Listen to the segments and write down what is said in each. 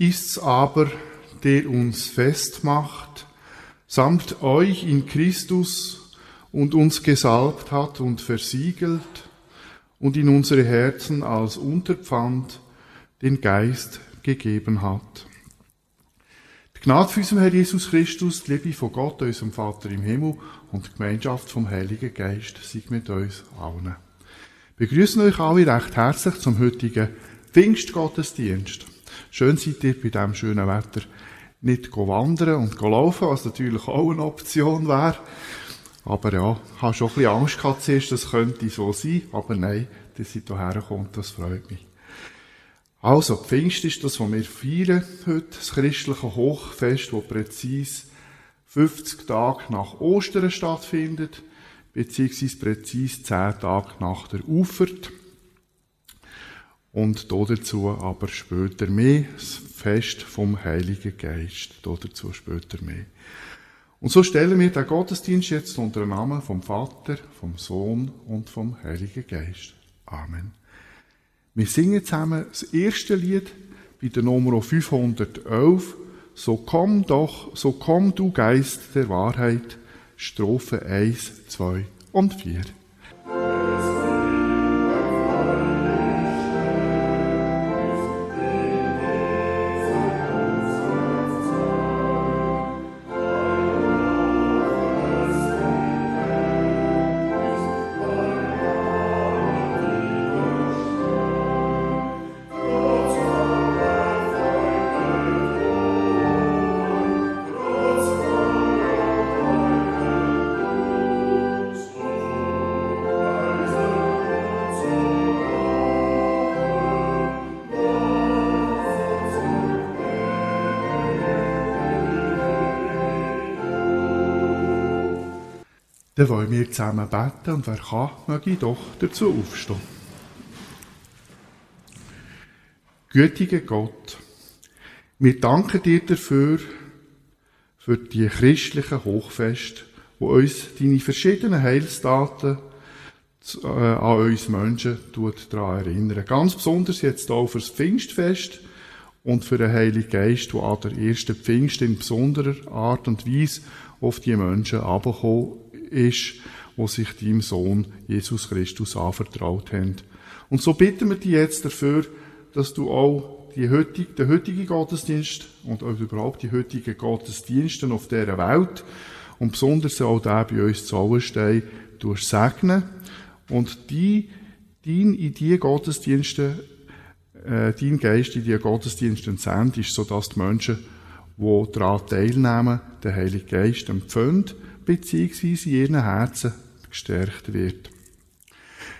Ist's aber, der uns festmacht, samt euch in Christus und uns gesalbt hat und versiegelt und in unsere Herzen als Unterpfand den Geist gegeben hat. Die Gnade für unseren Herr Jesus Christus, die Liebe von Gott, unserem Vater im Himmel und die Gemeinschaft vom Heiligen Geist sei mit uns allen. Wir begrüßen euch alle recht herzlich zum heutigen Pfingstgottesdienst. Schön seid ihr bei diesem schönen Wetter nicht wandern und laufen, was natürlich auch eine Option wäre. Aber ja, ich habe schon ein bisschen Angst gehabt zuerst, das könnte so sein. Aber nein, dass ihr hierher kommt, das freut mich. Also, Pfingst ist das, was wir feiern heute, das christliche Hochfest, das präzise 50 Tage nach Ostern stattfindet, beziehungsweise präzise 10 Tage nach der Ufert. Und dazu aber später mehr, das Fest vom Heiligen Geist. Dazu später mehr. Und so stellen wir den Gottesdienst jetzt unter dem Namen vom Vater, vom Sohn und vom Heiligen Geist. Amen. Wir singen zusammen das erste Lied bei der Nummer 511. So komm doch, so komm du Geist der Wahrheit. Strophe 1, 2 und 4. Dann wollen wir zusammen beten und wer kann, möge doch dazu aufstehen. Gütiger Gott, wir danken dir dafür, für die christlichen Hochfeste, wo uns deine verschiedenen Heilsdaten äh, an uns Menschen daran erinnern. Ganz besonders jetzt auch das Pfingstfest und für den Heiligen Geist, der an der ersten Pfingst in besonderer Art und Weise auf die Menschen abgekommen ist, wo sich deinem Sohn Jesus Christus anvertraut haben. Und so bitten wir dich jetzt dafür, dass du auch die heutige, den heutigen Gottesdienst und auch überhaupt die heutigen Gottesdienste auf dieser Welt und besonders auch der bei uns zu Auenstein durch segnen und die, dein in die Gottesdienste, äh, dein Geist in die Gottesdienste sendest, sodass die Menschen, die daran teilnehmen, den Heiligen Geist empfangen beziehungsweise in ihren Herzen gestärkt wird.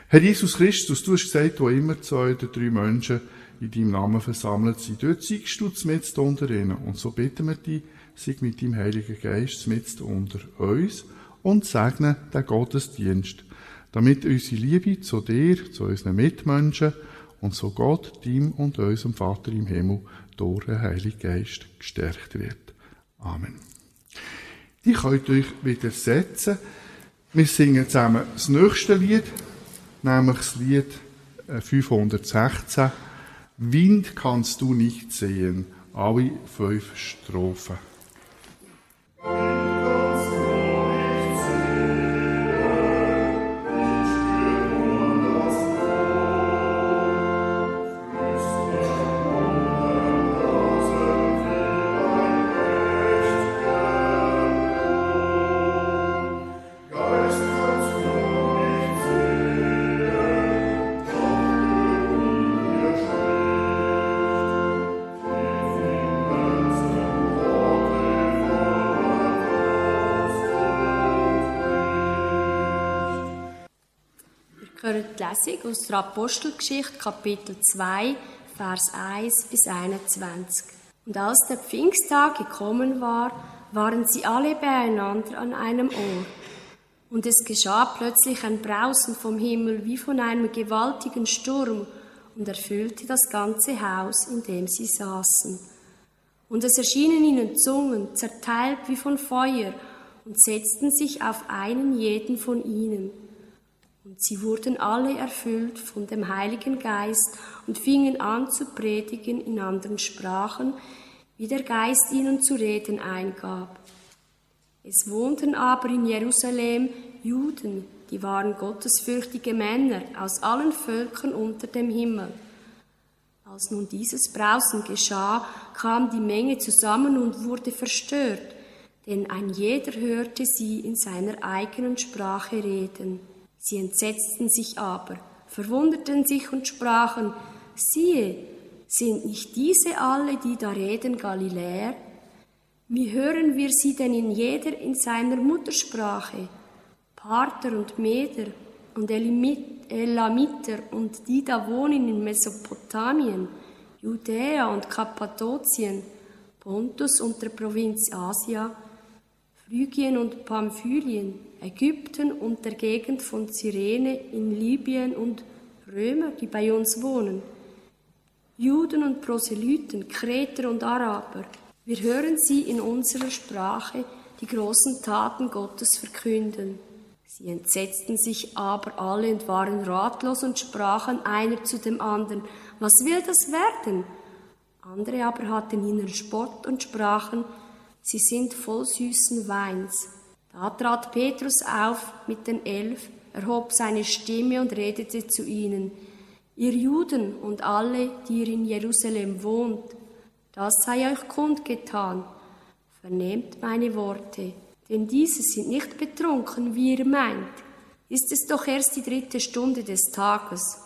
Herr Jesus Christus, du hast gesagt, wo immer zwei oder drei Menschen in deinem Namen versammelt sind, dort siegst du mit unter ihnen. Und so bitten wir dich, sieg mit deinem Heiligen Geist mit unter uns und segne den Gottesdienst, damit unsere Liebe zu dir, zu unseren Mitmenschen und zu Gott, dem und unserem Vater im Himmel durch den Heiligen Geist gestärkt wird. Amen. Die könnt euch wieder setzen. Wir singen zusammen das nächste Lied, nämlich das Lied 516. Äh, Wind kannst du nicht sehen. Alle fünf Strophen. Lesung aus der Apostelgeschichte, Kapitel 2, Vers 1 bis 21. Und als der Pfingsttag gekommen war, waren sie alle beieinander an einem Ort. Und es geschah plötzlich ein Brausen vom Himmel wie von einem gewaltigen Sturm und erfüllte das ganze Haus, in dem sie saßen. Und es erschienen ihnen Zungen, zerteilt wie von Feuer, und setzten sich auf einen jeden von ihnen. Und sie wurden alle erfüllt von dem Heiligen Geist und fingen an zu predigen in anderen Sprachen, wie der Geist ihnen zu reden eingab. Es wohnten aber in Jerusalem Juden, die waren gottesfürchtige Männer aus allen Völkern unter dem Himmel. Als nun dieses Brausen geschah, kam die Menge zusammen und wurde verstört, denn ein jeder hörte sie in seiner eigenen Sprache reden. Sie entsetzten sich aber, verwunderten sich und sprachen, siehe, sind nicht diese alle, die da reden, Galiläer? Wie hören wir sie denn in jeder in seiner Muttersprache? Parther und Meder und Elamiter und die da wohnen in Mesopotamien, Judäa und Kappadokien, Pontus und der Provinz Asia, Phrygien und Pamphylien, Ägypten und der Gegend von Cyrene in Libyen und Römer, die bei uns wohnen, Juden und Proselyten, Kreter und Araber. Wir hören sie in unserer Sprache die großen Taten Gottes verkünden. Sie entsetzten sich aber alle und waren ratlos und sprachen einer zu dem anderen, was will das werden? Andere aber hatten ihnen Spott und sprachen, sie sind voll süßen Weins. Da trat Petrus auf mit den Elf, erhob seine Stimme und redete zu ihnen, ihr Juden und alle, die ihr in Jerusalem wohnt, das sei euch kundgetan, vernehmt meine Worte denn diese sind nicht betrunken, wie ihr meint, ist es doch erst die dritte Stunde des Tages,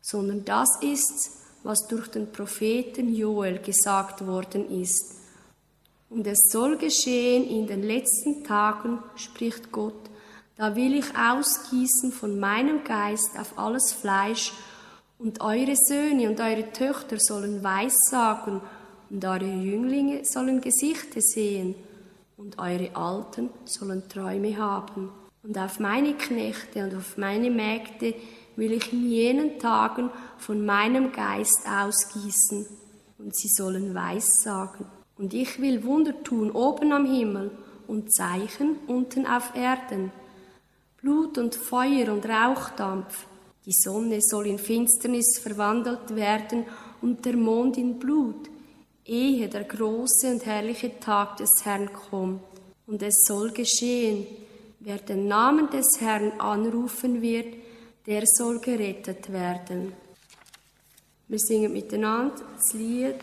sondern das ist's, was durch den Propheten Joel gesagt worden ist. Und es soll geschehen in den letzten Tagen, spricht Gott, da will ich ausgießen von meinem Geist auf alles Fleisch, und eure Söhne und eure Töchter sollen Weissagen, und eure Jünglinge sollen Gesichter sehen, und eure Alten sollen Träume haben. Und auf meine Knechte und auf meine Mägde will ich in jenen Tagen von meinem Geist ausgießen, und sie sollen Weissagen. Und ich will Wunder tun oben am Himmel und Zeichen unten auf Erden. Blut und Feuer und Rauchdampf. Die Sonne soll in Finsternis verwandelt werden und der Mond in Blut, ehe der große und herrliche Tag des Herrn kommt. Und es soll geschehen, wer den Namen des Herrn anrufen wird, der soll gerettet werden. Wir singen miteinander das Lied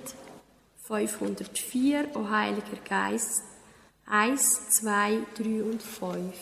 504, O Heiliger Geist, 1, 2, 3 und 5.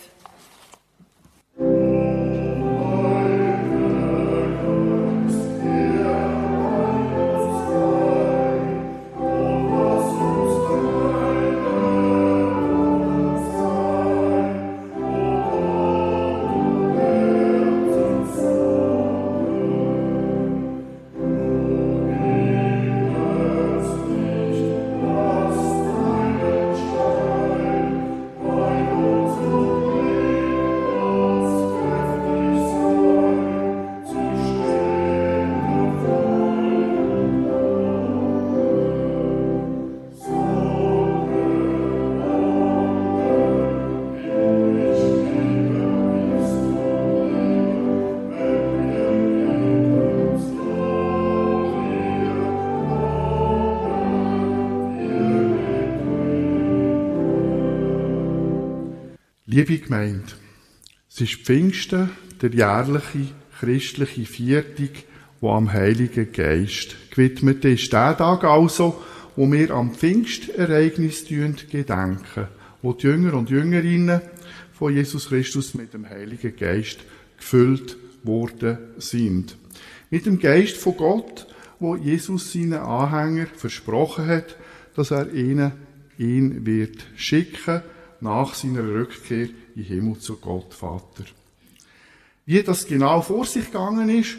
Liebe Gemeinde, es ist Pfingsten, der jährliche christliche Viertag, wo am Heiligen Geist gewidmet ist. Der Tag also, wo wir am Pfingstereignis gedenken, wo die Jünger und Jüngerinnen von Jesus Christus mit dem Heiligen Geist gefüllt worden sind. Mit dem Geist von Gott, wo Jesus seinen Anhänger versprochen hat, dass er ihnen ihn wird schicken nach seiner Rückkehr in Himmel zu Gott Vater. Wie das genau vor sich gegangen ist,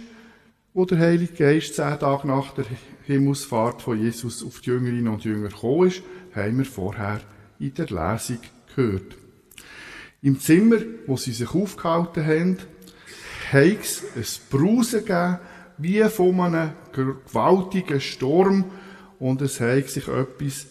wo der Heilige Geist zehn Tage nach der Himmelsfahrt von Jesus auf die Jüngerinnen und Jünger gekommen ist, haben wir vorher in der Lesung gehört. Im Zimmer, wo sie sich aufgehalten haben, hat es ein Brausen gegeben, wie von einem gewaltigen Sturm, und es hat sich etwas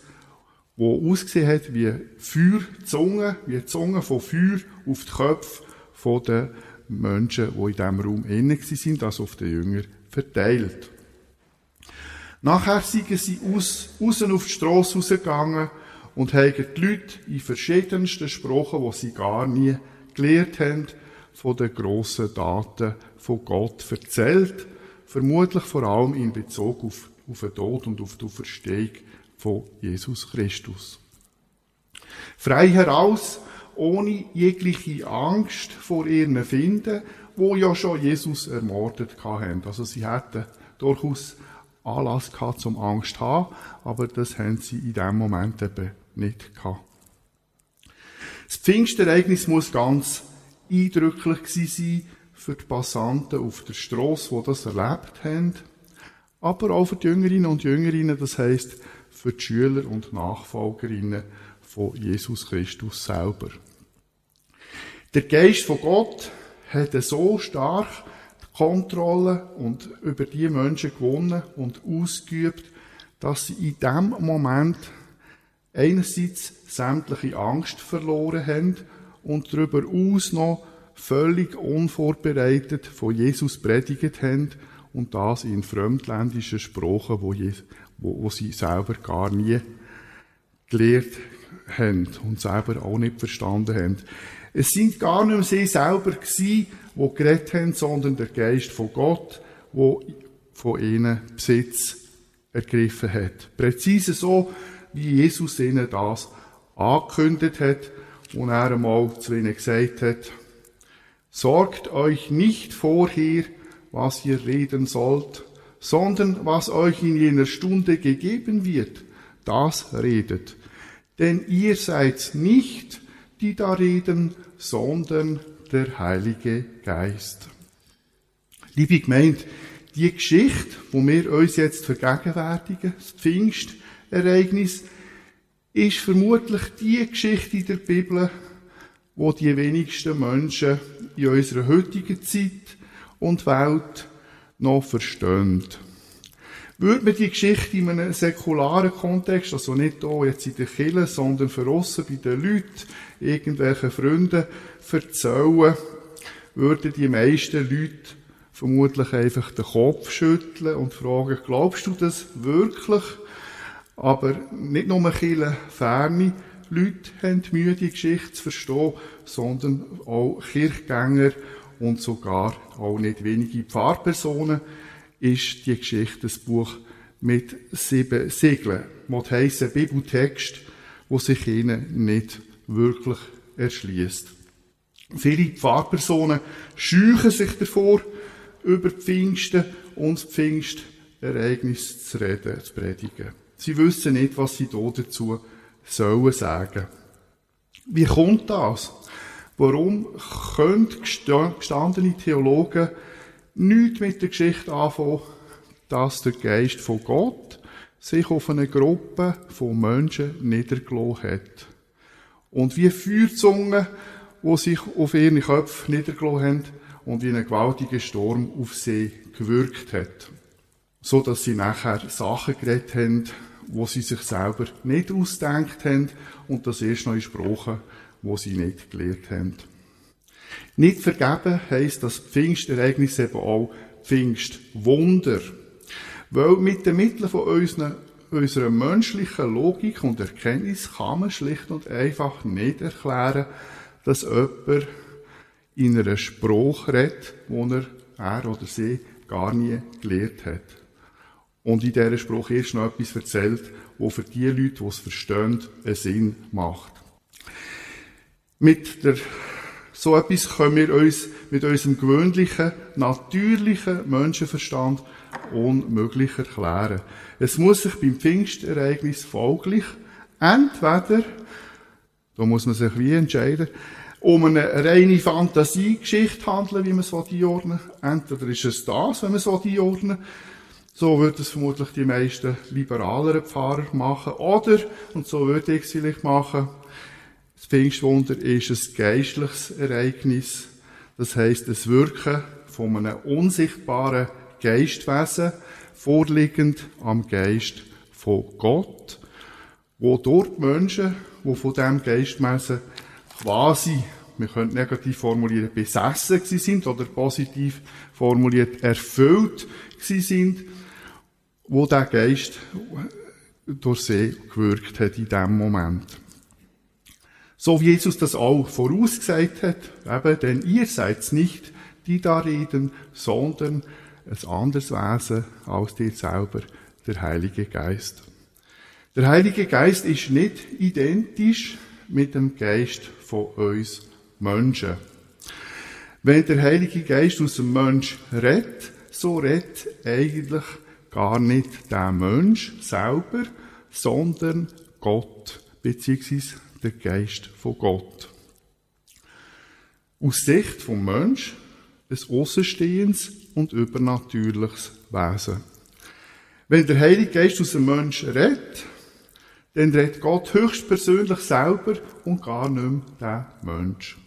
wo ausgesehen hat wie Feuerzungen, wie Zungen von Feuer auf die Köpfe der Menschen, die in diesem Raum innen sind, also auf den Jünger verteilt. Nachher sind sie aus, raus auf die Strasse rausgegangen und haben die Leute in verschiedensten Sprachen, die sie gar nie gelernt haben, von den grossen Daten von Gott erzählt. Vermutlich vor allem in Bezug auf, auf den Tod und auf die Auferstehung von Jesus Christus. Frei heraus, ohne jegliche Angst vor ihren Finden, wo ja schon Jesus ermordet haben. Also sie hätten durchaus Anlass gehabt, zum Angst zu haben, aber das haben sie in dem Moment eben nicht gehabt. Das Pfingstereignis muss ganz eindrücklich sein für die Passanten auf der Straße, die das erlebt haben, aber auch für die Jüngerinnen und Jüngerinnen, das heißt für die Schüler und Nachfolgerinnen von Jesus Christus selber. Der Geist von Gott hat so stark die Kontrolle und über die Menschen gewonnen und ausgeübt, dass sie in dem Moment einerseits sämtliche Angst verloren haben und darüber aus noch völlig unvorbereitet von Jesus predigt haben und das in fremdländischen Sprachen, wo, wo, wo sie selber gar nie gelehrt haben und selber auch nicht verstanden haben. Es sind gar nicht mehr sie selber gewesen, die geredet haben, sondern der Geist von Gott, wo von ihnen Besitz ergriffen hat. Präzise so, wie Jesus ihnen das angekündigt hat und er einmal zu ihnen gesagt hat, sorgt euch nicht vorher, was ihr reden sollt, sondern was euch in jener Stunde gegeben wird, das redet. Denn ihr seid nicht, die da reden, sondern der Heilige Geist. Liebe Gemeinde, die Geschichte, wo wir uns jetzt vergegenwärtigen, das Pfingstereignis, ist vermutlich die Geschichte der Bibel, wo die wenigsten Menschen in unserer heutigen Zeit und Welt noch verstehen. Würde man die Geschichte in einem säkularen Kontext, also nicht hier jetzt in der Kirche, sondern für aussen bei den Leuten, irgendwelchen Freunden erzählen, würden die meisten Leute vermutlich einfach den Kopf schütteln und fragen, glaubst du das wirklich? Aber nicht nur viele ferne Leute haben Mühe, die Geschichte zu verstehen, sondern auch Kirchgänger und sogar auch nicht wenige Pfarrpersonen ist die Geschichte das Buch mit sieben Siegeln. Was heisst ein Bibeltext, wo sich ihnen nicht wirklich erschließt. Viele Pfarrpersonen scheuchen sich davor, über Pfingsten und das Pfingstereignis zu reden, zu predigen. Sie wissen nicht, was sie da dazu sollen sagen. Wie kommt das? Warum können gestandene Theologen nichts mit der Geschichte anfangen, dass der Geist von Gott sich auf eine Gruppe von Menschen niedergelassen hat? Und wie Feuerzungen, die sich auf ihre Köpfe niedergelassen haben und wie ein gewaltiger Sturm auf sie gewirkt hat. So dass sie nachher Sachen geredet haben, wo sie sich selber nicht ausdenkt haben und das erst noch in Sprachen, wo sie nicht gelehrt haben. Nicht vergeben heisst das Pfingstereignis eben auch Pfingstwunder. Weil mit den Mitteln von unseren, unserer menschlichen Logik und Erkenntnis kann man schlicht und einfach nicht erklären, dass jemand in einer Sprache redet, wo er, er oder sie gar nie gelehrt hat und in dieser Spruch erst noch etwas erzählt, wo für die Leute, die es verstehen, einen Sinn macht. Mit der, so etwas können wir uns mit unserem gewöhnlichen, natürlichen Menschenverstand unmöglich erklären. Es muss sich beim Pfingstereignis folglich entweder, da muss man sich wie entscheiden, um eine reine Fantasiegeschichte handeln, wie man es einordnen will. Entweder ist es das, wenn man es einordnen will, so würden es vermutlich die meisten liberaleren Pfarrer machen. Oder, und so würde ich es vielleicht machen, das Pfingstwunder ist ein geistliches Ereignis. Das heisst, das Wirken von einem unsichtbaren Geistwesen, vorliegend am Geist von Gott, wo dort Menschen, die von diesem Geistwesen quasi wir können negativ formulieren, besessen gewesen sind oder positiv formuliert erfüllt gewesen sind, wo der Geist durch sie gewirkt hat in dem Moment. So wie Jesus das auch vorausgesagt hat, eben, denn ihr seid nicht, die da reden, sondern ein anderes Wesen als dir selber, der Heilige Geist. Der Heilige Geist ist nicht identisch mit dem Geist von uns Menschen. Wenn der Heilige Geist aus dem Mensch redet, so redet eigentlich gar nicht der Mensch selber, sondern Gott, beziehungsweise der Geist von Gott. Aus Sicht vom Mensch ein Außenstehendes und übernatürliches Wesen. Wenn der Heilige Geist aus dem Mensch redet, dann redet Gott höchstpersönlich selber und gar nicht mehr der Mensch.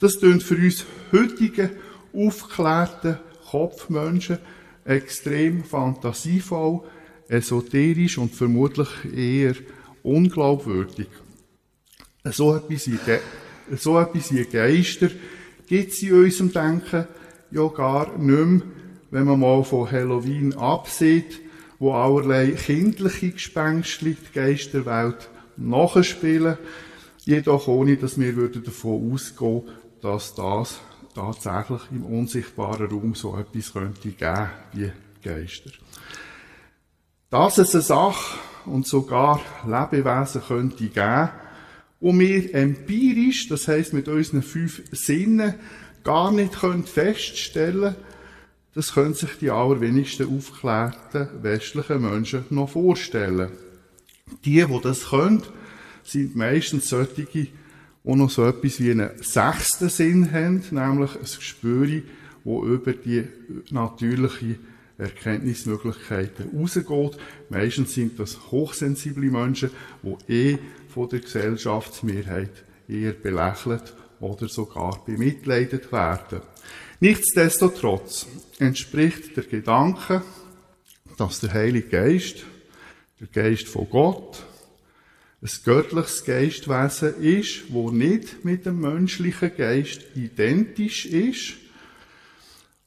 Das tönt für uns heutige, aufgeklärte Kopfmenschen extrem fantasievoll, esoterisch und vermutlich eher unglaubwürdig. So etwas wie, so etwas wie Geister. Gibt es in unserem Denken? Ja gar nicht mehr, wenn man mal von Halloween absieht, wo allerlei kindliche Gespenster die Geisterwelt nachspielen, jedoch ohne, dass wir davon ausgehen dass das tatsächlich im unsichtbaren Raum so etwas könnte geben wie Geister. Dass es eine Sache und sogar Lebewesen könnte geben, wo wir empirisch, das heißt mit unseren fünf Sinnen, gar nicht feststellen können, das können sich die allerwenigsten aufgeklärten westlichen Menschen noch vorstellen. Die, die das können, sind meistens solche, die noch so etwas wie einen sechsten Sinn haben, nämlich ein Gespür, wo über die natürliche Erkenntnismöglichkeiten rausgeht. Meistens sind das hochsensible Menschen, die eh von der Gesellschaftsmehrheit eher belächelt oder sogar bemitleidet werden. Nichtsdestotrotz entspricht der Gedanke, dass der Heilige Geist, der Geist von Gott, ein göttliches Geistwesen ist, wo nicht mit dem menschlichen Geist identisch ist,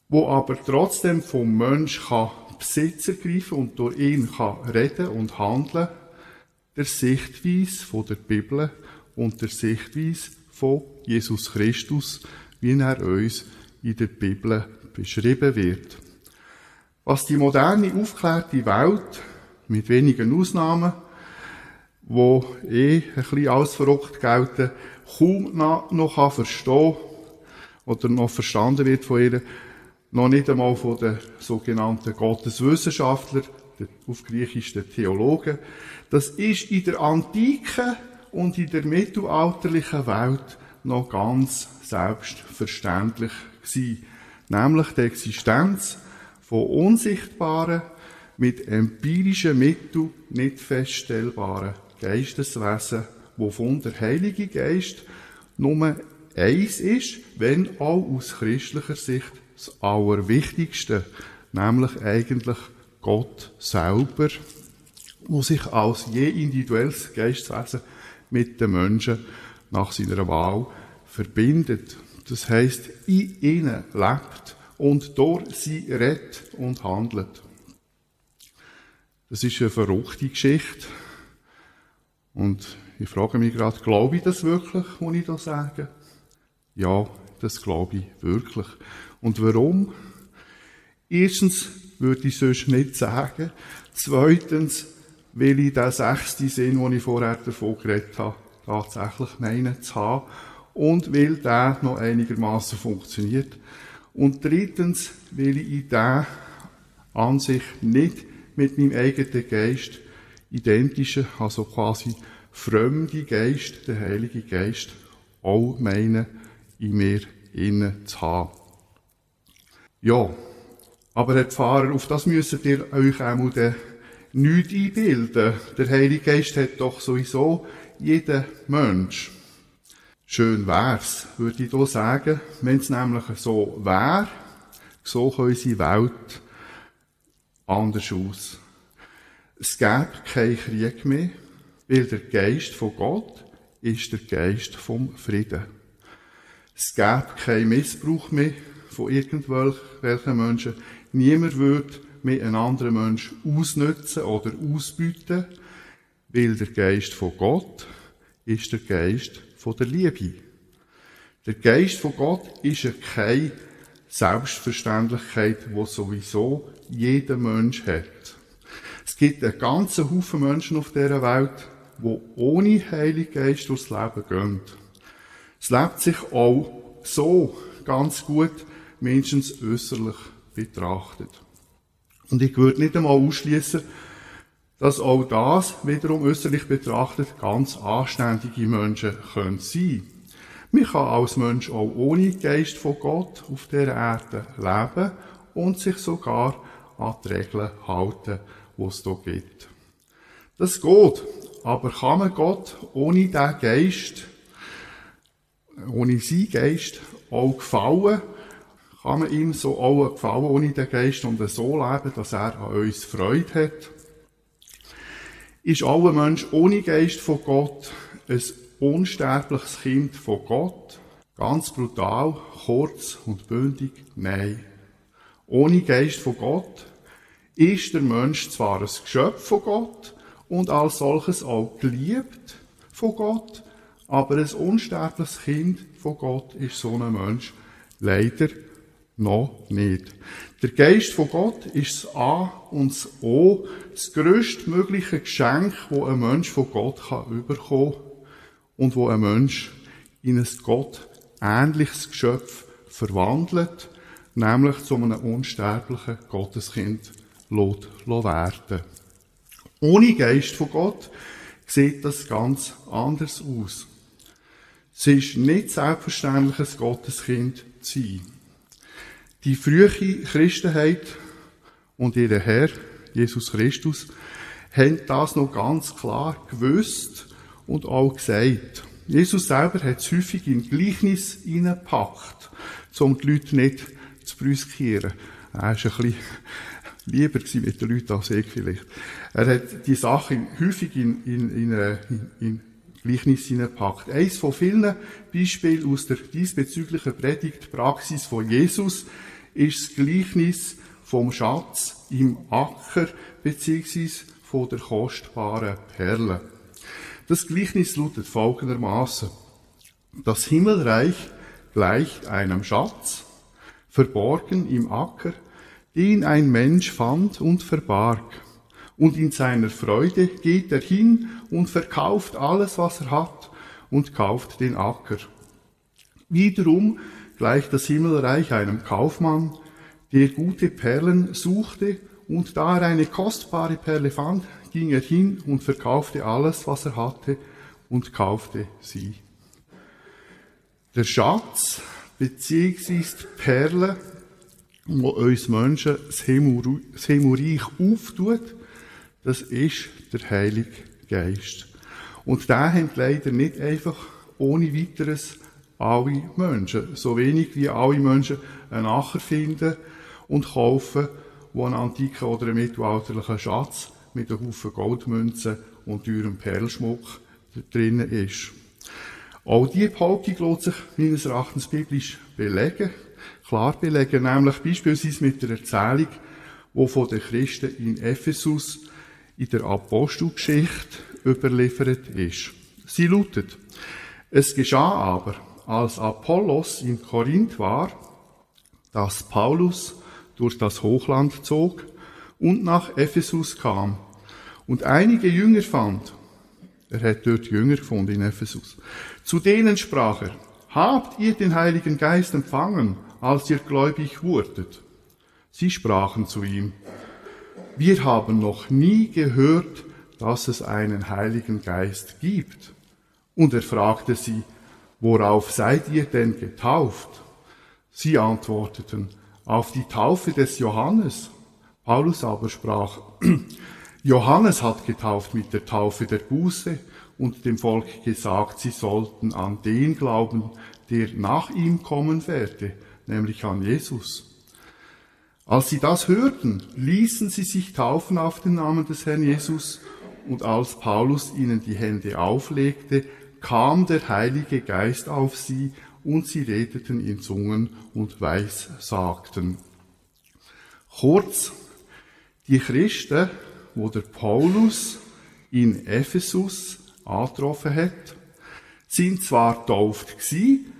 wo aber trotzdem vom Mensch kann Besitz ergreifen und durch ihn kann reden und handeln, der Sichtweise von der Bibel und der Sichtweise von Jesus Christus, wie er uns in der Bibel beschrieben wird. Was die moderne, aufklärte Welt, mit wenigen Ausnahmen, wo eh ein bisschen alles verrückt gelten, kaum noch verstehen oder noch verstanden wird von ihr, noch nicht einmal von den sogenannten Gotteswissenschaftlern, auf Griechisch den Theologen. Das ist in der Antike und in der mittelalterlichen Welt noch ganz selbstverständlich gewesen. Nämlich die Existenz von unsichtbaren, mit empirischen Mitteln nicht feststellbaren Geisteswesen, wovon der Heilige Geist nur eins ist, wenn auch aus christlicher Sicht das Allerwichtigste, nämlich eigentlich Gott selber, wo sich als je individuelles Geistwesen mit den Menschen nach seiner Wahl verbindet. Das heißt, in ihnen lebt und durch sie redet und handelt. Das ist eine verrückte Geschichte. Und ich frage mich gerade, glaube ich das wirklich, was ich da sage? Ja, das glaube ich wirklich. Und warum? Erstens würde ich sonst nicht sagen. Zweitens, weil ich den sechsten Sinn, den ich vorher davon geredet habe, tatsächlich meinen zu haben. Und weil der noch einigermaßen funktioniert. Und drittens, weil ich in der an sich nicht mit meinem eigenen Geist identische, also quasi fremde Geist, der Heilige Geist, auch meine, in mir innen zu haben. Ja, aber Herr Pfarrer, auf das müsstet ihr euch auch den nichts einbilden. Der Heilige Geist hat doch sowieso jeden Mensch. Schön wär's, würde ich hier sagen, wenn es nämlich so wäre, so kann unsere Welt anders aus. Es gäbe keinen Krieg mehr, weil der Geist von Gott ist der Geist vom Frieden. Es gäbe keinen Missbrauch mehr von irgendwelchen Menschen. Niemand würde mehr einen anderen Menschen ausnutzen oder ausbieten, weil der Geist von Gott ist der Geist von der Liebe. Der Geist von Gott ist keine Selbstverständlichkeit, wo sowieso jeder Mensch hat. Es gibt einen ganzen Haufen Menschen auf dieser Welt, die ohne Heiligen Geist durchs Leben gehen. Es lebt sich auch so ganz gut, menschens äußerlich betrachtet. Und ich würde nicht einmal ausschließen, dass auch das wiederum äußerlich betrachtet ganz anständige Menschen können sein. Man kann als Mensch auch ohne Geist von Gott auf der Erde leben und sich sogar an die Regeln halten, die es hier gibt. Das geht, aber kann man Gott ohne diesen Geist, ohne seinen Geist auch gefallen? Kann man ihm so auch gefallen ohne den Geist und so leben, dass er an uns Freude hat? Ist ein Mensch ohne Geist von Gott ein unsterbliches Kind von Gott? Ganz brutal, kurz und bündig? Nein. Ohne Geist von Gott ist der Mensch zwar ein Geschöpf von Gott, und als solches auch geliebt von Gott, aber ein unsterbliches Kind von Gott ist so ein Mensch leider noch nicht. Der Geist von Gott ist das A und das O, das größtmögliche Geschenk, wo ein Mensch von Gott kann und wo ein Mensch in ein Gott ähnliches Geschöpf verwandelt, nämlich zu einem unsterblichen Gotteskind werden. Ohne Geist von Gott sieht das ganz anders aus. Es ist nicht selbstverständlich, ein Gotteskind zu sein. Die frühe Christenheit und ihr Herr, Jesus Christus, haben das noch ganz klar gewusst und auch gesagt. Jesus selber hat es häufig in Gleichnis hineingepackt, um die Leute nicht zu brüskieren. Er ist ein bisschen lieber mit den Leuten als ich vielleicht. Er hat die Sachen häufig in, in, in, in, Gleichnis hineingepackt. Eins von vielen Beispielen aus der diesbezüglichen Predigtpraxis von Jesus ist das Gleichnis vom Schatz im Acker beziehungsweise von der kostbaren Perle. Das Gleichnis lautet folgendermaßen: Das Himmelreich gleicht einem Schatz, verborgen im Acker, den ein Mensch fand und verbarg. Und in seiner Freude geht er hin und verkauft alles, was er hat, und kauft den Acker. Wiederum gleicht das Himmelreich einem Kaufmann, der gute Perlen suchte, und da er eine kostbare Perle fand, ging er hin und verkaufte alles, was er hatte, und kaufte sie. Der Schatz, beziehungsweise die Perle, wo uns Menschen das Himmelreich auftut, das ist der Heilige Geist. Und da haben leider nicht einfach ohne weiteres alle Menschen, so wenig wie alle Menschen einen Acher finden und kaufen, wo ein antiker oder ein mittelalterlicher Schatz mit einem Haufen Goldmünzen und teurem Perlschmuck drinnen ist. Auch diese Behauptung lässt sich meines Erachtens biblisch belegen klar belegen, nämlich beispielsweise mit der Erzählung, die von den Christen in Ephesus in der Apostelgeschichte überliefert ist. Sie lautet, es geschah aber, als Apollos in Korinth war, dass Paulus durch das Hochland zog und nach Ephesus kam und einige Jünger fand. Er hat dort Jünger gefunden in Ephesus. Zu denen sprach er, habt ihr den Heiligen Geist empfangen, als ihr gläubig wurdet. Sie sprachen zu ihm, wir haben noch nie gehört, dass es einen Heiligen Geist gibt. Und er fragte sie, worauf seid ihr denn getauft? Sie antworteten, auf die Taufe des Johannes. Paulus aber sprach, Johannes hat getauft mit der Taufe der Buße und dem Volk gesagt, sie sollten an den glauben, der nach ihm kommen werde, nämlich an Jesus. Als sie das hörten, ließen sie sich taufen auf den Namen des Herrn Jesus, und als Paulus ihnen die Hände auflegte, kam der Heilige Geist auf sie, und sie redeten in Zungen und weissagten. Kurz, die Christen, wo der Paulus in Ephesus angetroffen hat, sind zwar getauft gewesen,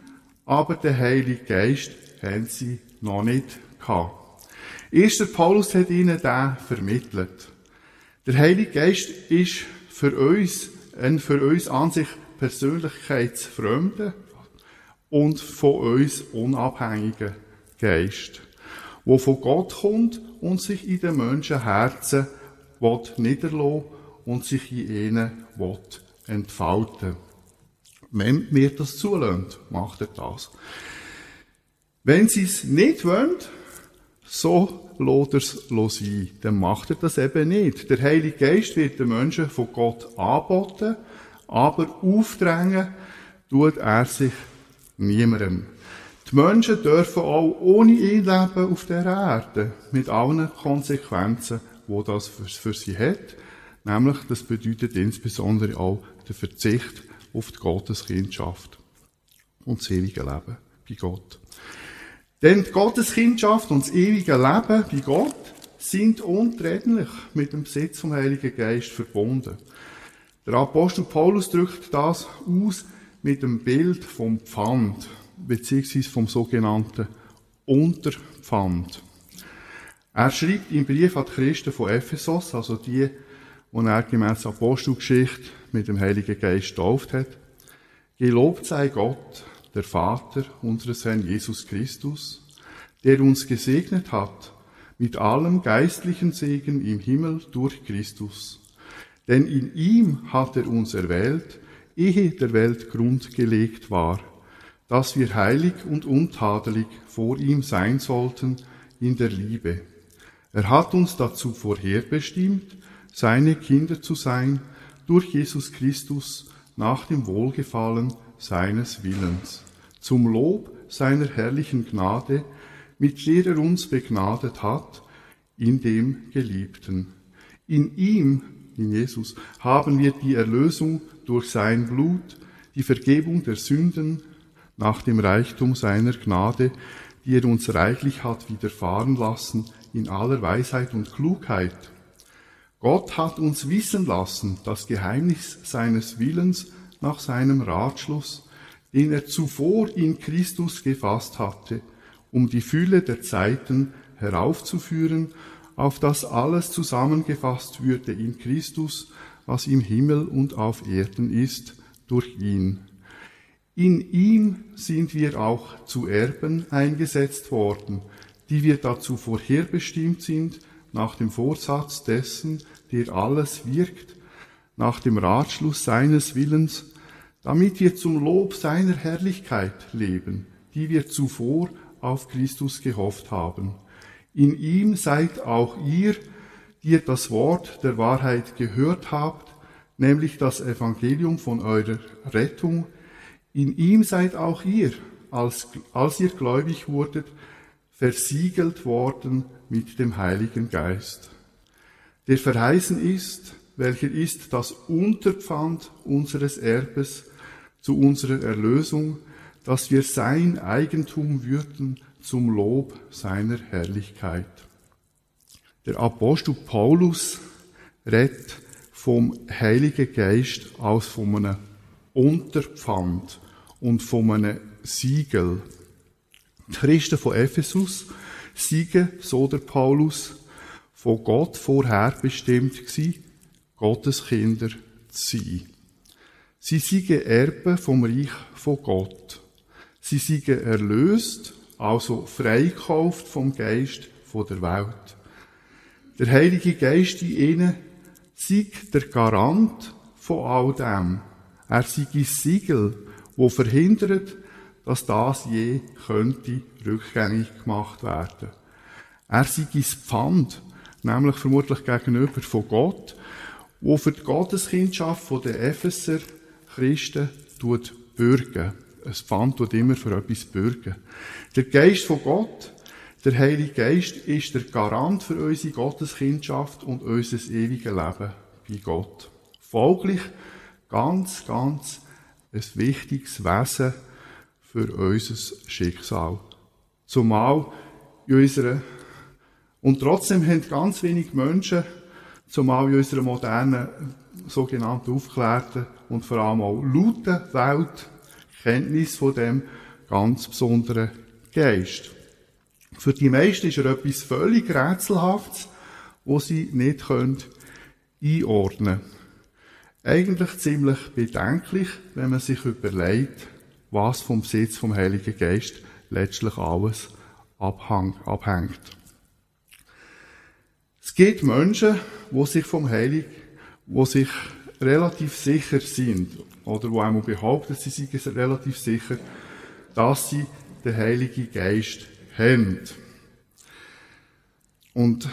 aber der Heilige Geist haben sie noch nicht gehabt. Erster Paulus hat ihnen den vermittelt. Der Heilige Geist ist für uns ein für uns an sich persönlichkeitsfremder und von uns unabhängiger Geist, wo von Gott kommt und sich in den Menschenherzen niederlassen und sich in ihnen entfalten Wenn mir das zulässt, macht er das. Wenn sie es nicht wollen, so lässt er es sein. Dann macht er das eben nicht. Der Heilige Geist wird den Menschen von Gott anboten, aber aufdrängen tut er sich niemandem. Die Menschen dürfen auch ohne ihn leben auf der Erde, mit allen Konsequenzen, wo das für sie hat. Nämlich, das bedeutet insbesondere auch der Verzicht auf die Gotteskindschaft und das ewige Leben bei Gott. Denn die Gotteskindschaft und das ewige Leben bei Gott sind untrennlich mit dem Besitz vom Heiligen Geist verbunden. Der Apostel Paulus drückt das aus mit dem Bild vom Pfand, beziehungsweise vom sogenannten Unterpfand. Er schreibt im Brief an die Christen von Ephesus, also die, die er gemäß Apostelgeschichte mit dem Heiligen Geist getauft hat, Gelobt sei Gott, der Vater unseres Herrn Jesus Christus, der uns gesegnet hat mit allem geistlichen Segen im Himmel durch Christus. Denn in ihm hat er uns erwählt, ehe der Welt Grund gelegt war, dass wir heilig und untadelig vor ihm sein sollten in der Liebe. Er hat uns dazu vorherbestimmt, seine Kinder zu sein, durch Jesus Christus nach dem Wohlgefallen seines Willens zum Lob seiner herrlichen Gnade, mit der er uns begnadet hat, in dem Geliebten. In ihm, in Jesus, haben wir die Erlösung durch sein Blut, die Vergebung der Sünden nach dem Reichtum seiner Gnade, die er uns reichlich hat widerfahren lassen in aller Weisheit und Klugheit. Gott hat uns wissen lassen das Geheimnis seines Willens nach seinem Ratschluss, den er zuvor in Christus gefasst hatte, um die Fülle der Zeiten heraufzuführen, auf das alles zusammengefasst würde in Christus, was im Himmel und auf Erden ist, durch ihn. In ihm sind wir auch zu Erben eingesetzt worden, die wir dazu vorherbestimmt sind, nach dem Vorsatz dessen, der alles wirkt, nach dem Ratschluss seines Willens, damit wir zum Lob seiner Herrlichkeit leben, die wir zuvor auf Christus gehofft haben. In ihm seid auch ihr, die ihr das Wort der Wahrheit gehört habt, nämlich das Evangelium von eurer Rettung. In ihm seid auch ihr, als, als ihr gläubig wurdet, versiegelt worden mit dem Heiligen Geist, der verheißen ist, welcher ist das Unterpfand unseres Erbes zu unserer Erlösung, dass wir sein Eigentum würden zum Lob seiner Herrlichkeit. Der Apostel Paulus redet vom Heiligen Geist aus von einem Unterpfand und von einem Siegel. Die Christen von Ephesus siegen, so der Paulus, von Gott vorherbestimmt gewesen, Gottes Kinder zu sein. Sie seien Erben vom Reich von Gott. Sie seien erlöst, also freikauft vom Geist von der Welt. Der Heilige Geist in ihnen sei der Garant von all dem. Er sei ein Siegel, wo verhindert, dass das je könnte rückgängig gemacht werden. Er sei ein Pfand, nämlich vermutlich gegenüber von Gott, wo für die Gotteskindschaft der Epheser Christen tut bürgen. Ein Pfand tut immer für etwas bürgen. Der Geist von Gott, der Heilige Geist, ist der Garant für unsere Gotteskindschaft und unser ewiges Leben bei Gott. Folglich ganz, ganz ein wichtiges Wesen für unser Schicksal. Zumal in unserer, und trotzdem haben ganz wenig Menschen, zumal in unserer modernen, sogenannten aufklärten und vor allem auch lauten Welt, Kenntnis von dem ganz besonderen Geist. Für die meisten ist er etwas völlig Rätselhaftes, wo sie nicht können einordnen können. Eigentlich ziemlich bedenklich, wenn man sich überlegt, was vom Sitz vom Heiligen Geist letztlich alles abhängt. Es gibt Menschen, wo sich vom Heiligen, wo sich relativ sicher sind, oder wo einmal behaupten, sie seien relativ sicher, dass sie den Heiligen Geist haben. Und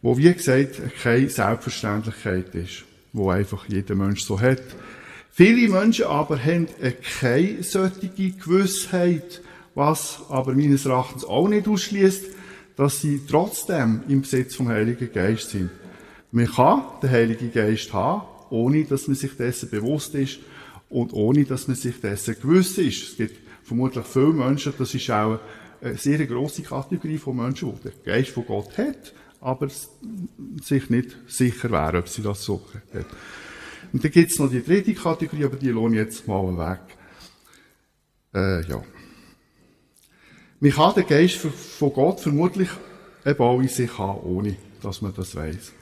wo, wie gesagt, keine Selbstverständlichkeit ist, wo einfach jeder Mensch so hat. Viele Menschen aber haben keine solche Gewissheit, was aber meines Erachtens auch nicht ausschließt, dass sie trotzdem im Besitz vom Heiligen Geist sind. Man kann den Heiligen Geist haben, ohne dass man sich dessen bewusst ist und ohne dass man sich dessen gewiss ist. Es gibt vermutlich viele Menschen, das ist auch eine sehr grosse Kategorie von Menschen, die den Geist von Gott hat, aber sich nicht sicher wären, ob sie das so hat. Und dann gibt es noch die dritte Kategorie, aber die lohne ich jetzt mal weg. Äh, ja. Man kann den Geist von Gott vermutlich eben auch in sich haben, ohne dass man das weiß.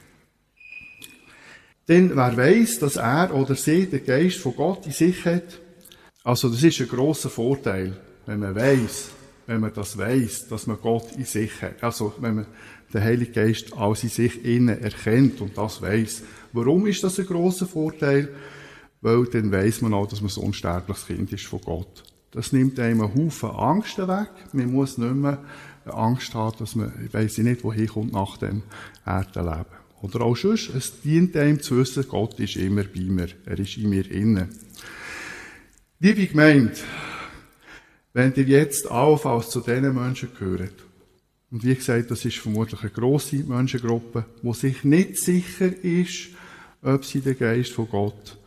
Denn wer weiß, dass er oder sie den Geist von Gott in sich hat, also das ist ein großer Vorteil, wenn man weiß, wenn man das weiß, dass man Gott in sich hat. Also wenn man den Heiligen Geist als in sich innen erkennt und das weiß. Warum ist das ein großer Vorteil? Weil dann weiß man auch, dass man so ein unsterbliches Kind ist von Gott. Das nimmt einem einen Haufen Angst weg. Man muss nicht mehr Angst haben, dass man, ich weiss nicht, wohin kommt nach dem Erdenleben. Oder auch sonst, es dient einem zu wissen, Gott ist immer bei mir. Er ist in mir innen. Liebe Gemeinde, wenn ihr jetzt allenfalls zu diesen Menschen gehört, und wie gesagt, das ist vermutlich eine grosse Menschengruppe, die sich nicht sicher ist, ob sie den Geist von Gott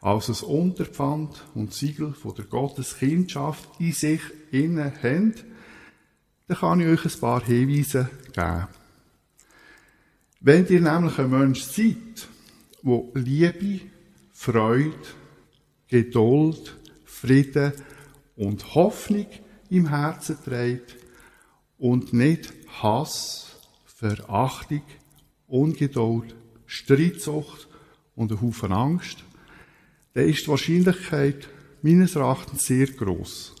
als ein Unterpfand und Siegel von der Gotteskindschaft in sich innen haben, dann kann ich euch ein paar Hinweise geben. Wenn ihr nämlich ein Mensch seid, wo Liebe, Freude, Geduld, Frieden und Hoffnung im Herzen trägt und nicht Hass, Verachtung, Ungeduld, Streitsucht und ein Haufen Angst, dann ist die Wahrscheinlichkeit meines Erachtens sehr groß,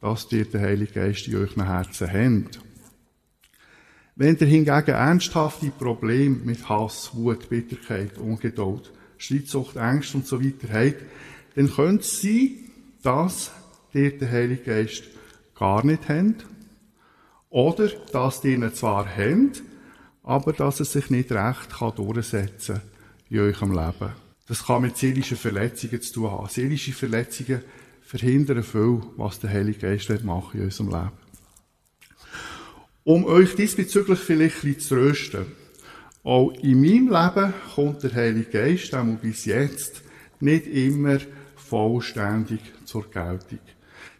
dass ihr den Heiligen Geist in euren Herzen habt. Wenn ihr hingegen ernsthafte Probleme mit Hass, Wut, Bitterkeit, Ungeduld, Streitsucht, Angst und so weiter habt, dann könnte es sein, dass ihr den Heiligen Geist gar nicht habt. Oder dass ihr ihn zwar habt, aber dass er sich nicht recht kann durchsetzen kann in eurem Leben. Das kann mit seelischen Verletzungen zu tun haben. Seelische Verletzungen verhindern viel, was der Heilige Geist machen in unserem Leben. Um euch diesbezüglich vielleicht ein bisschen zu trösten. Auch in meinem Leben kommt der Heilige Geist, auch bis jetzt, nicht immer vollständig zur Geltung.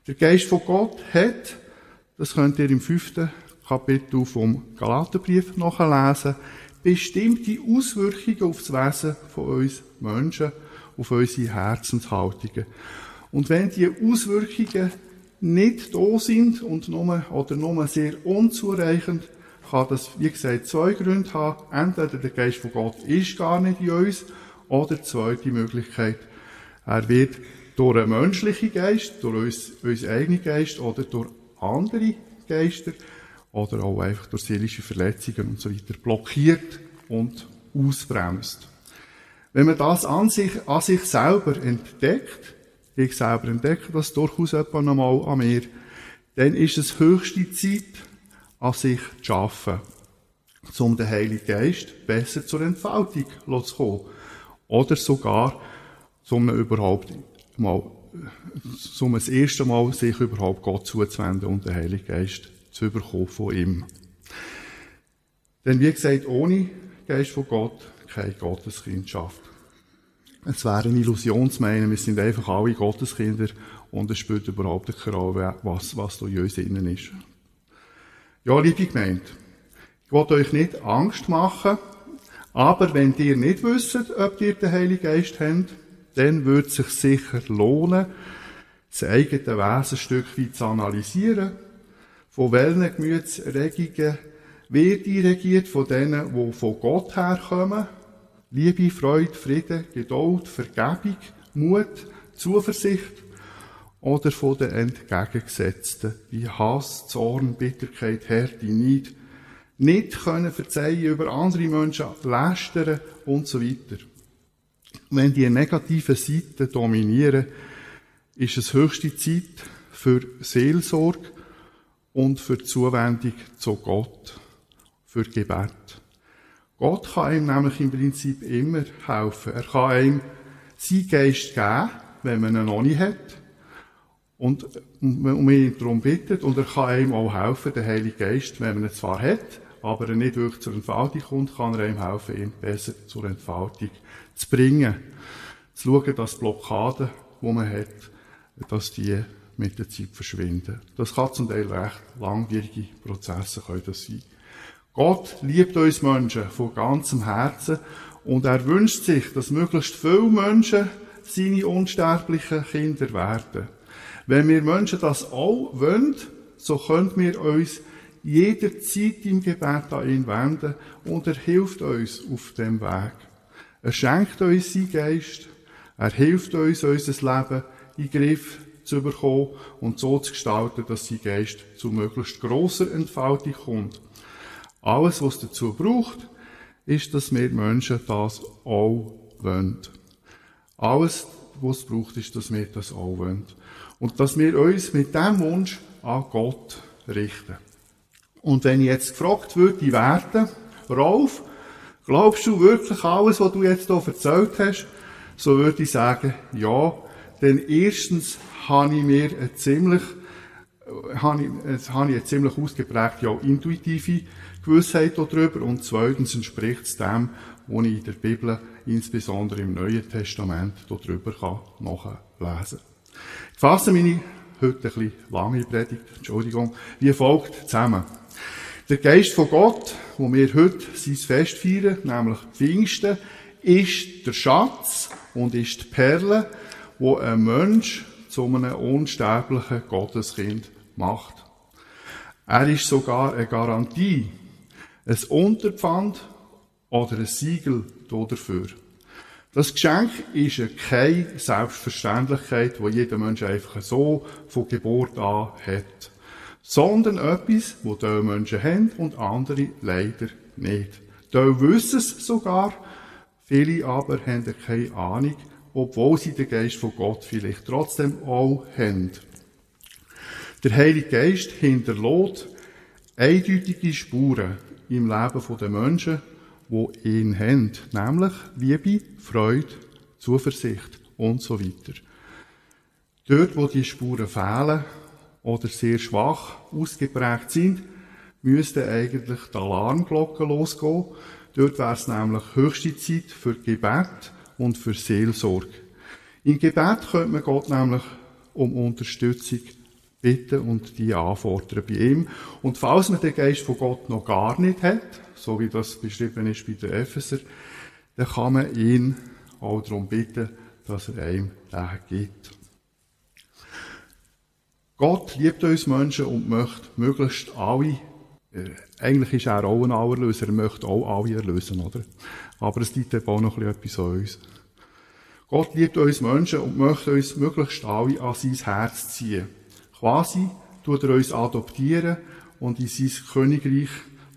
Der Geist von Gott hat, das könnt ihr im fünften Kapitel vom Galaterbrief nachlesen, bestimmte Auswirkungen auf das Wesen von uns Menschen, auf unsere Herzenshaltungen. Und wenn die Auswirkungen nicht da sind und nur, oder nur sehr unzureichend, kann das, wie gesagt, zwei Gründe haben. Entweder der Geist von Gott ist gar nicht in uns, oder zweite Möglichkeit, er wird durch einen menschlichen Geist, durch uns, unseren eigenen Geist oder durch andere Geister oder auch einfach durch seelische Verletzungen und so weiter blockiert und ausbremst. Wenn man das an sich, an sich selber entdeckt, ich selber entdecke das durchaus etwa nochmal an mir, dann ist es höchste Zeit, an sich zu arbeiten, um den Heiligen Geist besser zur Entfaltung zu kommen. Oder sogar, um überhaupt mal, um das erste Mal sich überhaupt Gott zuzuwenden und den Heiligen Geist zu überkommen von ihm. Denn wie gesagt, ohne Geist von Gott keine Gotteskindschaft. Es wäre eine Illusion zu meinen, wir sind einfach alle Gotteskinder und es spielt überhaupt keine Rolle, was, was da in uns innen ist. Ja, liebe Gemeinde, ich will euch nicht Angst machen, aber wenn ihr nicht wisst, ob ihr den Heiligen Geist habt, dann wird es sich sicher lohnen, das eigene Wesen ein Stück weit zu analysieren, von welchen Gemütsregungen wird ihr regiert, von denen, die von Gott herkommen, Liebe, Freude, Frieden, Geduld, Vergebung, Mut, Zuversicht, oder von den entgegengesetzten, wie Hass, Zorn, Bitterkeit, Härte, Neid, nicht können verzeihen über andere Menschen, lästern und so weiter. Wenn die negativen Seiten dominieren, ist es höchste Zeit für Seelsorge und für Zuwendung zu Gott, für Gebet. Gott kann ihm nämlich im Prinzip immer helfen. Er kann ihm seinen Geist geben, wenn man ihn noch nicht hat. Und, wir ihn darum bittet, und er kann einem auch helfen, der Heilige Geist, wenn man ihn zwar hat, aber er nicht wirklich zur Entfaltung kommt, kann er ihm helfen, ihn besser zur Entfaltung zu bringen. Zu schauen, dass die Blockaden, die man hat, dass die mit der Zeit verschwinden. Das kann zum Teil recht langwierige Prozesse sein. Gott liebt uns Menschen von ganzem Herzen und er wünscht sich, dass möglichst viele Menschen seine unsterblichen Kinder werden. Wenn wir Menschen das auch wollen, so können wir uns jederzeit im Gebet an ihn wenden und er hilft uns auf dem Weg. Er schenkt uns seinen Geist, er hilft uns, unser Leben in den Griff zu bekommen und so zu gestalten, dass sein Geist zu möglichst grosser Entfaltung kommt. Alles, was dazu braucht, ist, dass wir Menschen das auch wollen. Alles, was es braucht, ist, dass wir das auch wollen. Und dass wir uns mit diesem Wunsch an Gott richten. Und wenn ich jetzt gefragt würde werden, Rolf, glaubst du wirklich alles, was du jetzt hier erzählt hast? So würde ich sagen, ja. Denn erstens habe ich mir eine ziemlich, habe ich, habe ich eine ziemlich ausgeprägte, ja, intuitive Gewissheit darüber. Und zweitens entspricht es dem, was ich in der Bibel, insbesondere im Neuen Testament, darüber nachlesen kann. Ich fasse meine heute ein bisschen lange Predigt, Entschuldigung, wie folgt zusammen. Der Geist von Gott, wo wir heute sein Fest feiern, nämlich Pfingsten, ist der Schatz und ist die Perle, wo ein Mensch zu einem unsterblichen Gotteskind macht. Er ist sogar eine Garantie, ein Unterpfand oder ein Siegel dafür. Das Geschenk ist keine Selbstverständlichkeit, wo jeder Mensch einfach so von Geburt an hat, sondern etwas, wo die Menschen haben und andere leider nicht. Die wissen es sogar, viele aber haben keine Ahnung, obwohl sie den Geist von Gott vielleicht trotzdem auch haben. Der Heilige Geist hinterlässt eindeutige Spuren im Leben der Menschen, wo ihn haben, nämlich Liebe, Freude, Zuversicht und so weiter. Dort, wo die Spuren fehlen oder sehr schwach ausgeprägt sind, müsste eigentlich die Alarmglocke losgehen. Dort wäre es nämlich höchste Zeit für Gebet und für Seelsorge. Im Gebet könnte man Gott nämlich um Unterstützung bitten und die anfordern bei ihm. Und falls man den Geist von Gott noch gar nicht hat, so wie das beschrieben ist bei den Epheser, dann kann man ihn auch darum bitten, dass er einem den gibt. Gott liebt uns Menschen und möchte möglichst alle, äh, eigentlich ist er auch ein Allerlöser, er möchte auch alle erlösen, oder? Aber es liegt eben auch noch etwas an uns. Gott liebt uns Menschen und möchte uns möglichst alle an sein Herz ziehen. Quasi tut er uns adoptieren und in sein Königreich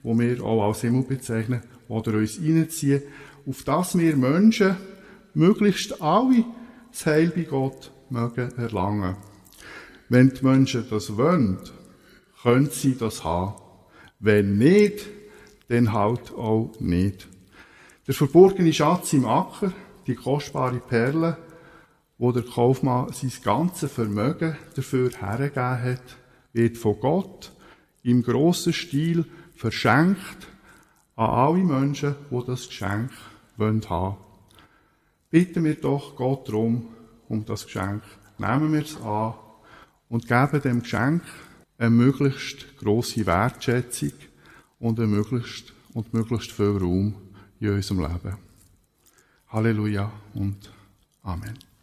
wo wir auch als Himmel bezeichnen, oder uns reinziehen, auf das wir Menschen möglichst alle das Heil bei Gott mögen erlangen. Wenn die Menschen das wollen, können sie das haben. Wenn nicht, dann halt auch nicht. Der verborgene Schatz im Acker, die kostbare Perle, wo der Kaufmann sein ganzes Vermögen dafür hergegeben hat, wird von Gott im grossen Stil verschenkt an alle Menschen, die das Geschenk haben wollen bitten wir doch Gott darum, um das Geschenk. Nehmen wir es an und geben dem Geschenk eine möglichst grosse Wertschätzung und, eine möglichst, und möglichst viel Raum in unserem Leben. Halleluja und Amen.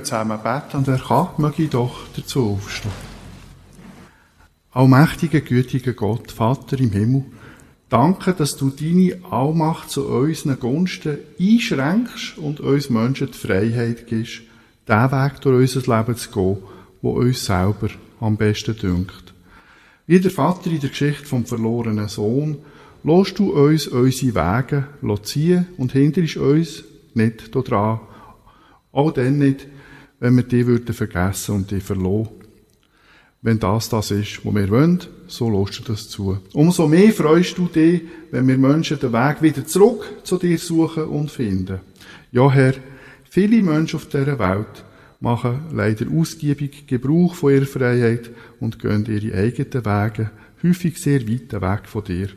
Wollen zusammen beten und wer kann, möge doch dazu aufstehen. Allmächtiger, gütiger Gott, Vater im Himmel, danke, dass du deine Allmacht zu unseren Gunsten einschränkst und uns Menschen die Freiheit gibst, den Weg durch unser Leben zu gehen, wo uns selber am besten dünkt. Wie der Vater in der Geschichte vom verlorenen Sohn, lässt du uns unsere Wege ziehen und hinderst uns nicht daran, auch dann nicht, wenn wir die würden vergessen und die verloren. Wenn das das ist, was wir wollen, so lässt du das zu. Umso mehr freust du dich, wenn wir Menschen den Weg wieder zurück zu dir suchen und finden. Ja, Herr, viele Menschen auf dieser Welt machen leider ausgiebig Gebrauch von ihrer Freiheit und gehen ihre eigenen Wege, häufig sehr weit weg von dir.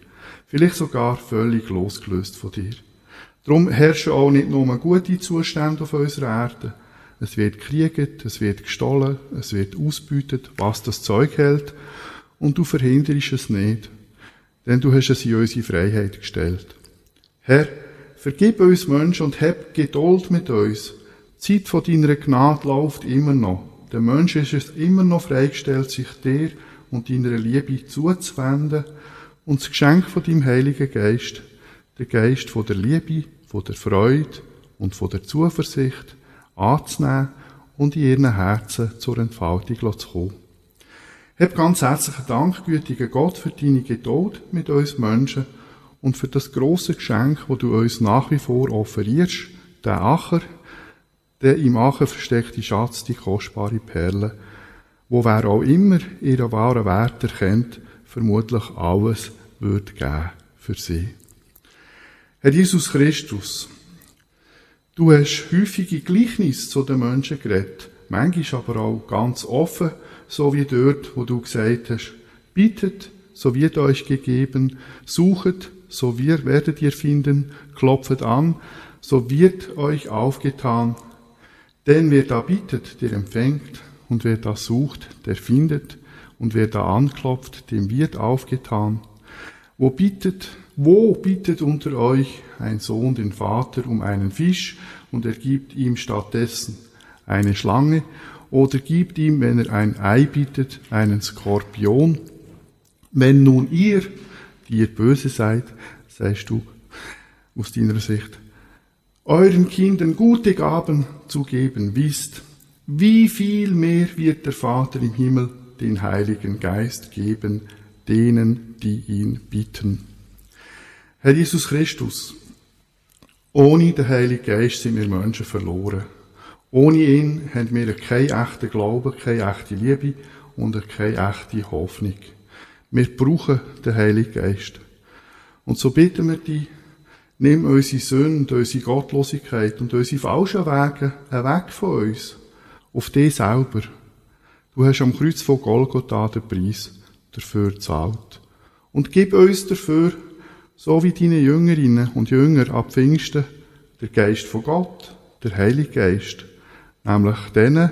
Vielleicht sogar völlig losgelöst von dir. Darum herrschen auch nicht nur gute Zustände auf unserer Erde. Es wird gekriegt, es wird gestohlen, es wird ausbeutet, was das Zeug hält. Und du verhinderst es nicht. Denn du hast es in unsere Freiheit gestellt. Herr, vergib uns Menschen und hab Geduld mit uns. Die Zeit von deiner Gnade läuft immer noch. Der Mensch ist es immer noch freigestellt, sich dir und deiner Liebe zuzuwenden und das Geschenk von deinem Heiligen Geist, der Geist von der Liebe, von der Freude und von der Zuversicht anzunehmen und in ihren Herzen zur Entfaltung zu kommen. Hab ganz herzlichen Dank, gütiger Gott, für deine Geduld mit uns Menschen und für das große Geschenk, wo du uns nach wie vor offerierst, der Acher, der im Acher versteckte Schatz, die kostbare Perle, wo wer auch immer ihren wahren Wert erkennt, vermutlich alles wird geben für sie. Herr Jesus Christus, du hast häufige Gleichnis zu den Menschen geredet, manchmal aber auch ganz offen, so wie dort, wo du gesagt hast, bittet, so wird euch gegeben, suchet, so wir werdet ihr finden, klopfet an, so wird euch aufgetan. Denn wer da bittet, der empfängt, und wer da sucht, der findet, und wer da anklopft, dem wird aufgetan. Wo bittet, wo bittet unter euch ein Sohn den Vater um einen Fisch und er gibt ihm stattdessen eine Schlange oder gibt ihm, wenn er ein Ei bittet, einen Skorpion? Wenn nun ihr, die ihr böse seid, sagst du, aus deiner Sicht, euren Kindern gute Gaben zu geben wisst, wie viel mehr wird der Vater im Himmel den Heiligen Geist geben, denen, die ihn bitten. Herr Jesus Christus, ohne den Heiligen Geist sind wir Menschen verloren. Ohne ihn haben wir keinen echten Glauben, keine echte Liebe und keine echte Hoffnung. Wir brauchen den Heiligen Geist. Und so bitten wir dich, nimm unsere Sünde, unsere Gottlosigkeit und unsere falschen Wege weg von uns, auf dich selber. Du hast am Kreuz von Golgotha den Preis dafür gezahlt. Und gib uns dafür, so wie deine Jüngerinnen und Jünger ab Pfingsten, der Geist von Gott, der Heilige Geist, nämlich denen,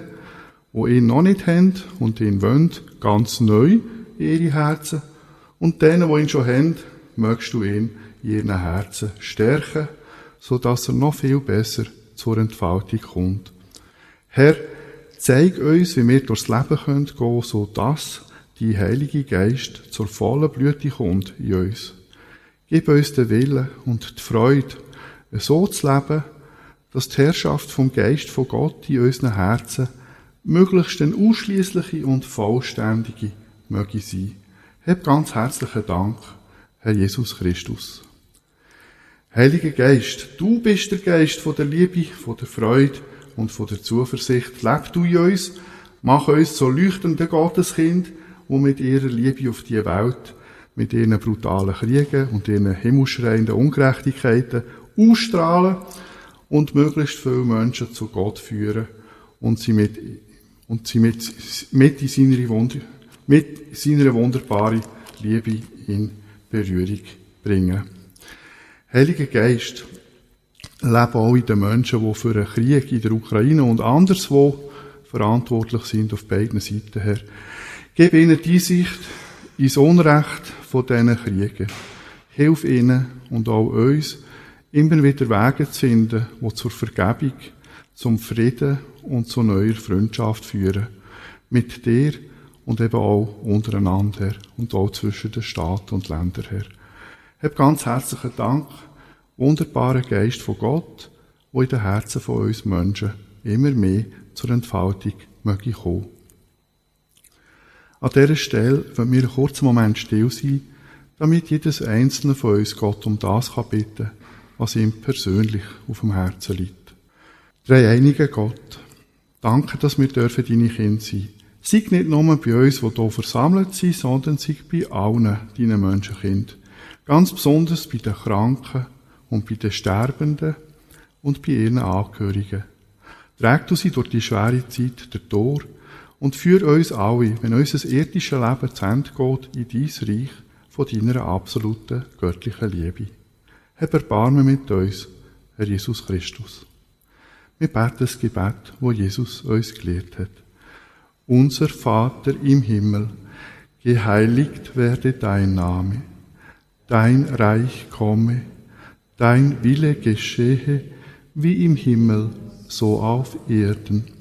wo ihn noch nicht haben und ihn wollen, ganz neu in ihre Herzen, und denen, wo ihn schon haben, mögst du ihn in ihren Herzen stärken, so dass er noch viel besser zur Entfaltung kommt. Herr, zeig uns, wie wir durchs Leben gehen können, so dass die Heilige Geist zur vollen Blüte kommt in uns. Gib uns den Willen und die Freude, so zu leben, dass die Herrschaft vom Geist von Gott in unseren Herzen möglichst eine ausschließliche und vollständige möge sein. Hab ganz herzlichen Dank, Herr Jesus Christus. Heiliger Geist, du bist der Geist von der Liebe, von der Freude und von der Zuversicht. Leb du in uns, mach uns so leuchtende Gotteskind, wo mit ihrer Liebe auf die Welt, mit ihren brutalen Kriegen und ihren himmelschreienden Ungerechtigkeiten ausstrahlen und möglichst viele Menschen zu Gott führen und sie mit, und sie mit, mit, in seine Wunder, mit seiner wunderbaren Liebe in Berührung bringen. Heiliger Geist, lebe auch in den Menschen, die für den Krieg in der Ukraine und anderswo verantwortlich sind auf beiden Seiten her. Gib ihnen die Sicht ins Unrecht von diesen Kriegen. Hilf ihnen und auch uns, immer wieder Wege zu finden, die zur Vergebung, zum Frieden und zu neuer Freundschaft führen. Mit dir und eben auch untereinander und auch zwischen den Staaten und Ländern her. Hab ganz herzlichen Dank, wunderbarer Geist von Gott, wo in den Herzen von uns Menschen immer mehr zur Entfaltung möge kommen. An dieser Stelle wollen wir einen kurzen Moment still sein, damit jedes einzelne von uns Gott um das kann bitten, was ihm persönlich auf dem Herzen liegt. Dreieinige Gott, danke, dass wir dürfen deine Kinder sein. Sei nicht nur bei uns, die hier versammelt sind, sondern sei bei allen deinen Menschenkind. Ganz besonders bei den Kranken und bei den Sterbenden und bei ihren Angehörigen. Träg du sie durch die schwere Zeit der Tor und führ uns alle, wenn unser irdisches Leben zu Ende geht, in dein Reich von deiner absoluten göttlichen Liebe. Hab Erbarmen mit uns, Herr Jesus Christus. Wir beten das Gebet, wo Jesus uns gelehrt hat. Unser Vater im Himmel, geheiligt werde dein Name, dein Reich komme, dein Wille geschehe, wie im Himmel, so auf Erden.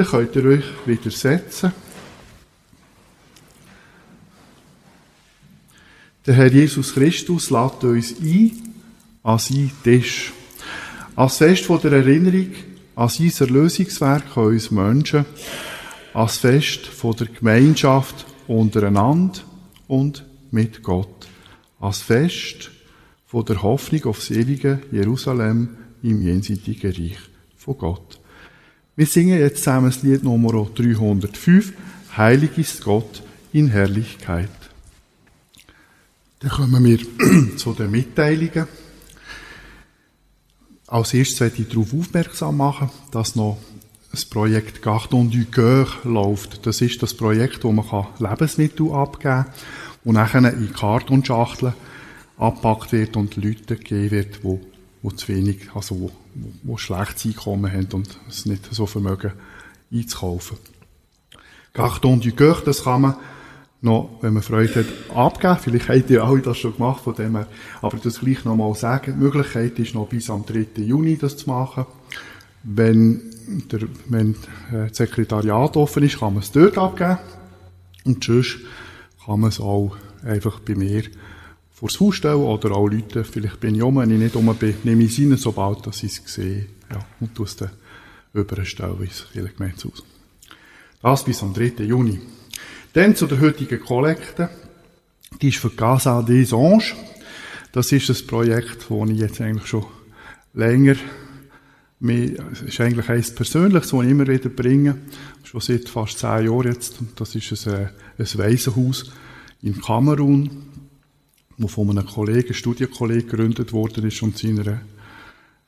Dann könnt ihr euch widersetzen. Der Herr Jesus Christus lädt uns ein an seinen Tisch. Als Fest von der Erinnerung an sein Erlösungswerk an uns Menschen, als Fest von der Gemeinschaft untereinander und mit Gott, als Fest von der Hoffnung auf das ewige Jerusalem im jenseitigen Reich von Gott. Wir singen jetzt zusammen das Lied Nummer 305, Heilig ist Gott in Herrlichkeit. Dann kommen wir zu den Mitteilungen. Als erstes möchte ich darauf aufmerksam machen, dass noch das Projekt Gardon du Coeur läuft. Das ist das Projekt, wo man Lebensmittel abgeben kann, wo nachher in Kartonschachteln abgepackt wird und Leute gegeben wird, die die zu wenig, also wo, wo schlechtes Einkommen haben und es nicht so vermögen einzukaufen. Carton du Coeur, das kann man noch, wenn man Freude hat, abgeben. Vielleicht habt ihr alle das schon gemacht, von dem her. Aber das gleich noch mal sagen. Die Möglichkeit ist noch bis am 3. Juni das zu machen. Wenn, der, wenn äh, das Sekretariat offen ist, kann man es dort abgeben. Und sonst kann man es auch einfach bei mir vor das Haus stellen oder auch Leute, vielleicht bin ich um, wenn ich nicht um bin, nehme ich es rein, sobald ich es sehe. Ja, und tue es dann überstellen ins Kirchengemeindehaus. Das bis am 3. Juni. Dann zu der heutigen Kollekte. Die ist für Casa des Anges. Das ist ein Projekt, das ich jetzt eigentlich schon länger es ist eigentlich eines Persönliches, das ich immer wieder bringe, schon seit fast zehn Jahren jetzt. Das ist ein, ein Waisenhaus in Kamerun, wo von einem Kollegen, Studienkollegen gegründet worden ist und seiner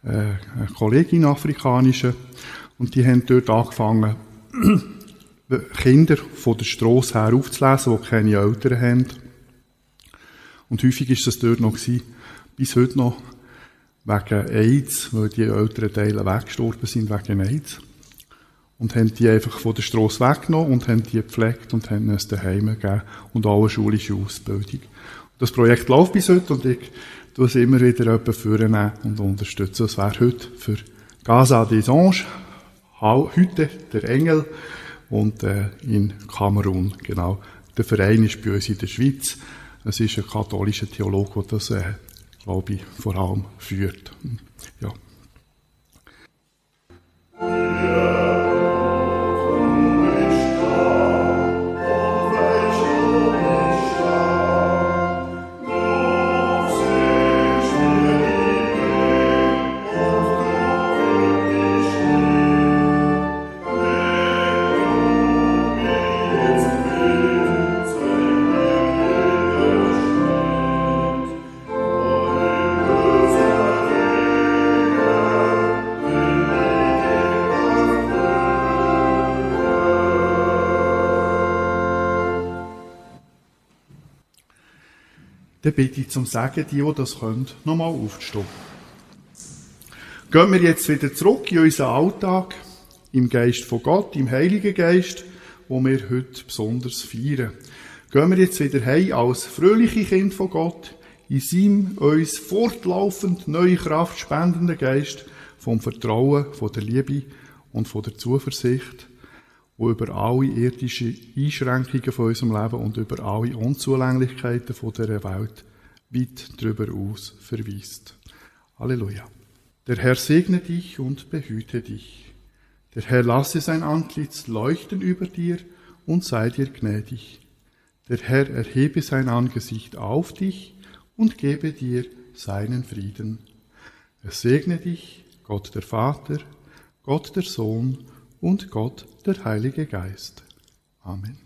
äh, Kollegin afrikanische. Und die haben dort angefangen, Kinder von der Strasse her aufzulesen, die keine Eltern haben. Und häufig ist das dort noch gewesen, bis heute noch wegen AIDS, weil die älteren Teile weggestorben sind wegen AIDS. Und haben die einfach von der Strasse weggenommen und haben die gepflegt und haben es daheim gegeben und auch eine schulische Ausbildung. Das Projekt läuft bis heute und ich tue es immer wieder führen und unterstützen. Das wäre heute für Gaza des Anges, heute der Engel und äh, in Kamerun, genau. Der Verein ist bei uns in der Schweiz. Es ist ein katholischer Theologe, der das, äh, glaube ich, vor allem führt. Ja. Dann bitte ich zum Sagen, die, die das können, nochmal aufzustehen. Gehen wir jetzt wieder zurück in unseren Alltag, im Geist von Gott, im Heiligen Geist, wo wir heute besonders feiern. Gehen wir jetzt wieder heim als fröhliche Kind von Gott, in seinem uns fortlaufend neue Kraft spendenden Geist vom Vertrauen, von der Liebe und von der Zuversicht wo über alle irdischen Einschränkungen von unserem Leben und über alle Unzulänglichkeiten von dieser Welt weit darüber aus verweist. Halleluja. Der Herr segne dich und behüte dich. Der Herr lasse sein Antlitz leuchten über dir und sei dir gnädig. Der Herr erhebe sein Angesicht auf dich und gebe dir seinen Frieden. Er segne dich, Gott der Vater, Gott der Sohn und Gott der Heilige Geist. Amen.